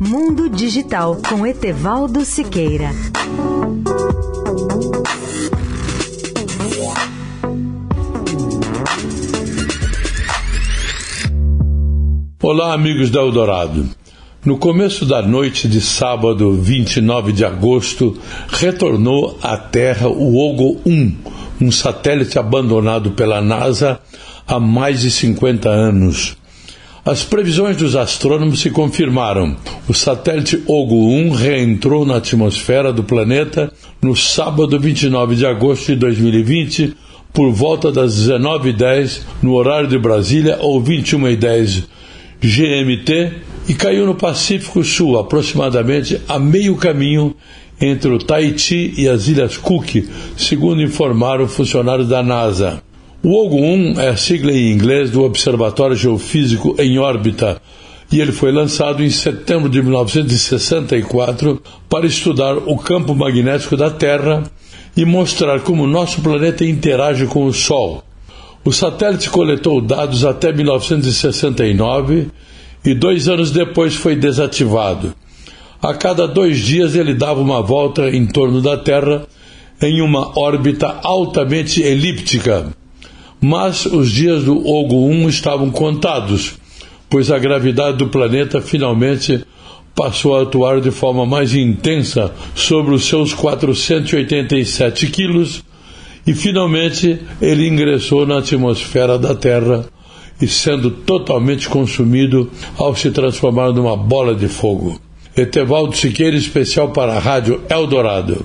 Mundo Digital com Etevaldo Siqueira. Olá, amigos da Eldorado. No começo da noite de sábado, 29 de agosto, retornou à Terra o Ogo 1, um satélite abandonado pela NASA há mais de 50 anos. As previsões dos astrônomos se confirmaram. O satélite Ogo 1 reentrou na atmosfera do planeta no sábado 29 de agosto de 2020, por volta das 19h10 no horário de Brasília ou 21h10 GMT e caiu no Pacífico Sul, aproximadamente a meio caminho entre o Tahiti e as Ilhas Cook, segundo informaram funcionários da NASA. O OGO-1 é a sigla em inglês do Observatório Geofísico em Órbita e ele foi lançado em setembro de 1964 para estudar o campo magnético da Terra e mostrar como nosso planeta interage com o Sol. O satélite coletou dados até 1969 e dois anos depois foi desativado. A cada dois dias ele dava uma volta em torno da Terra em uma órbita altamente elíptica. Mas os dias do Ogo 1 estavam contados, pois a gravidade do planeta finalmente passou a atuar de forma mais intensa sobre os seus 487 quilos e finalmente ele ingressou na atmosfera da Terra e sendo totalmente consumido ao se transformar numa bola de fogo. Etevaldo Siqueira, especial para a Rádio Eldorado.